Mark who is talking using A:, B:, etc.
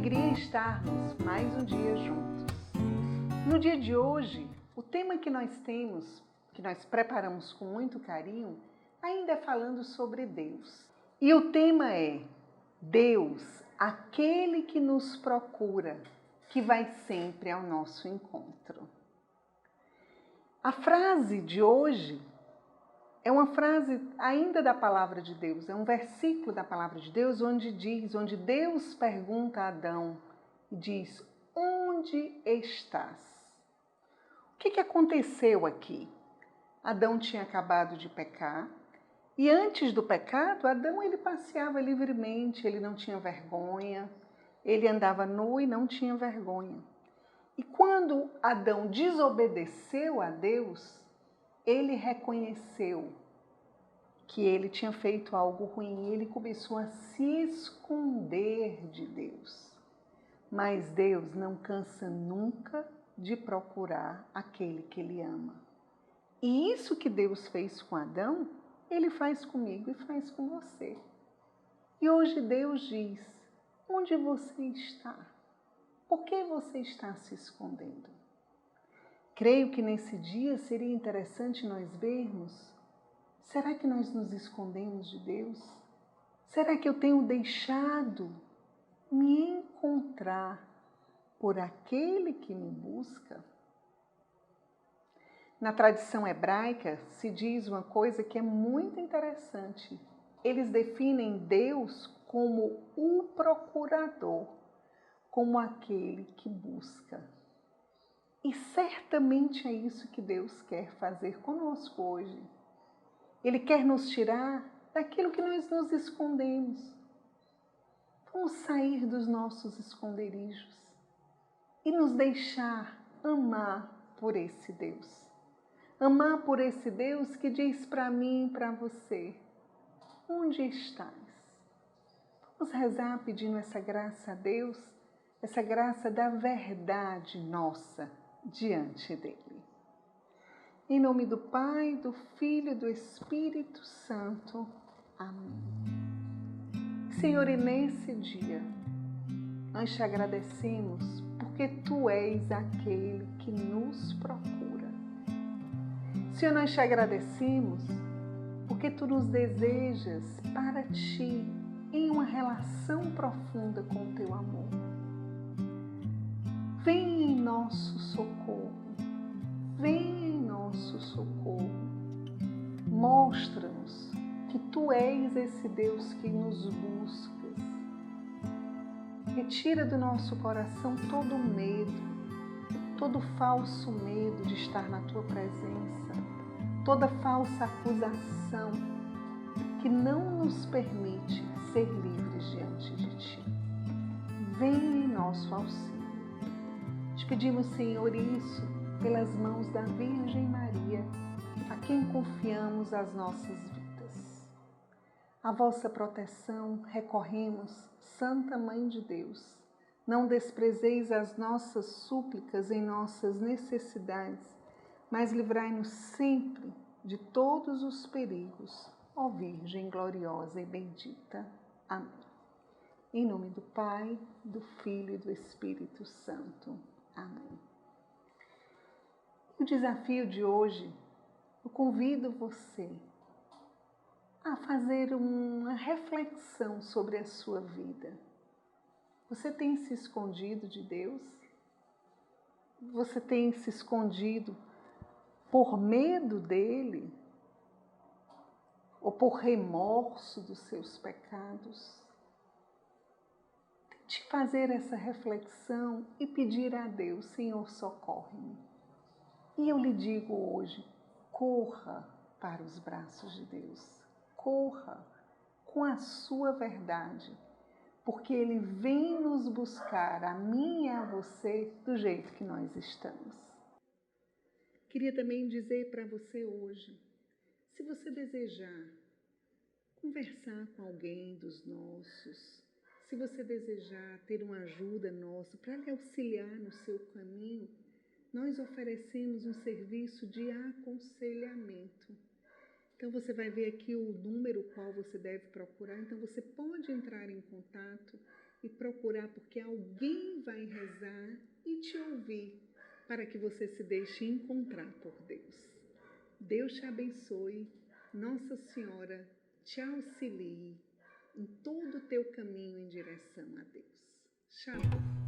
A: alegria estarmos mais um dia juntos. No dia de hoje, o tema que nós temos, que nós preparamos com muito carinho, ainda é falando sobre Deus. E o tema é Deus, aquele que nos procura, que vai sempre ao nosso encontro. A frase de hoje é uma frase ainda da palavra de Deus, é um versículo da palavra de Deus onde diz, onde Deus pergunta a Adão e diz: Onde estás? O que, que aconteceu aqui? Adão tinha acabado de pecar e antes do pecado, Adão ele passeava livremente, ele não tinha vergonha, ele andava nu e não tinha vergonha. E quando Adão desobedeceu a Deus, ele reconheceu que ele tinha feito algo ruim e ele começou a se esconder de Deus. Mas Deus não cansa nunca de procurar aquele que ele ama. E isso que Deus fez com Adão, ele faz comigo e faz com você. E hoje Deus diz: onde você está? Por que você está se escondendo? Creio que nesse dia seria interessante nós vermos: será que nós nos escondemos de Deus? Será que eu tenho deixado me encontrar por aquele que me busca? Na tradição hebraica se diz uma coisa que é muito interessante. Eles definem Deus como o procurador, como aquele que busca. E certamente é isso que Deus quer fazer conosco hoje. Ele quer nos tirar daquilo que nós nos escondemos. Vamos sair dos nossos esconderijos e nos deixar amar por esse Deus. Amar por esse Deus que diz para mim e para você: onde estás? Vamos rezar pedindo essa graça a Deus, essa graça da verdade nossa diante dele. Em nome do Pai, do Filho e do Espírito Santo. Amém. Senhor, e nesse dia, nós te agradecemos porque tu és aquele que nos procura. Senhor, nós te agradecemos porque tu nos desejas para ti em uma relação profunda com o teu amor. Vem em nosso socorro, vem em nosso socorro. Mostra-nos que tu és esse Deus que nos buscas. Retira do nosso coração todo medo, todo falso medo de estar na tua presença, toda falsa acusação que não nos permite ser livres diante de ti. Vem em nosso auxílio. Pedimos, Senhor, isso pelas mãos da Virgem Maria, a quem confiamos as nossas vidas. A vossa proteção recorremos, Santa Mãe de Deus. Não desprezeis as nossas súplicas em nossas necessidades, mas livrai-nos sempre de todos os perigos, ó Virgem gloriosa e bendita. Amém. Em nome do Pai, do Filho e do Espírito Santo. Amém. O desafio de hoje, eu convido você a fazer uma reflexão sobre a sua vida. Você tem se escondido de Deus? Você tem se escondido por medo dele? Ou por remorso dos seus pecados? De fazer essa reflexão e pedir a Deus, Senhor, socorre-me. E eu lhe digo hoje, corra para os braços de Deus, corra com a sua verdade, porque Ele vem nos buscar, a mim e a você, do jeito que nós estamos. Queria também dizer para você hoje, se você desejar conversar com alguém dos nossos, se você desejar ter uma ajuda nossa para lhe auxiliar no seu caminho, nós oferecemos um serviço de aconselhamento. Então você vai ver aqui o número qual você deve procurar. Então você pode entrar em contato e procurar, porque alguém vai rezar e te ouvir para que você se deixe encontrar por Deus. Deus te abençoe, Nossa Senhora te auxilie em todo o teu caminho em direção a Deus. Shalom.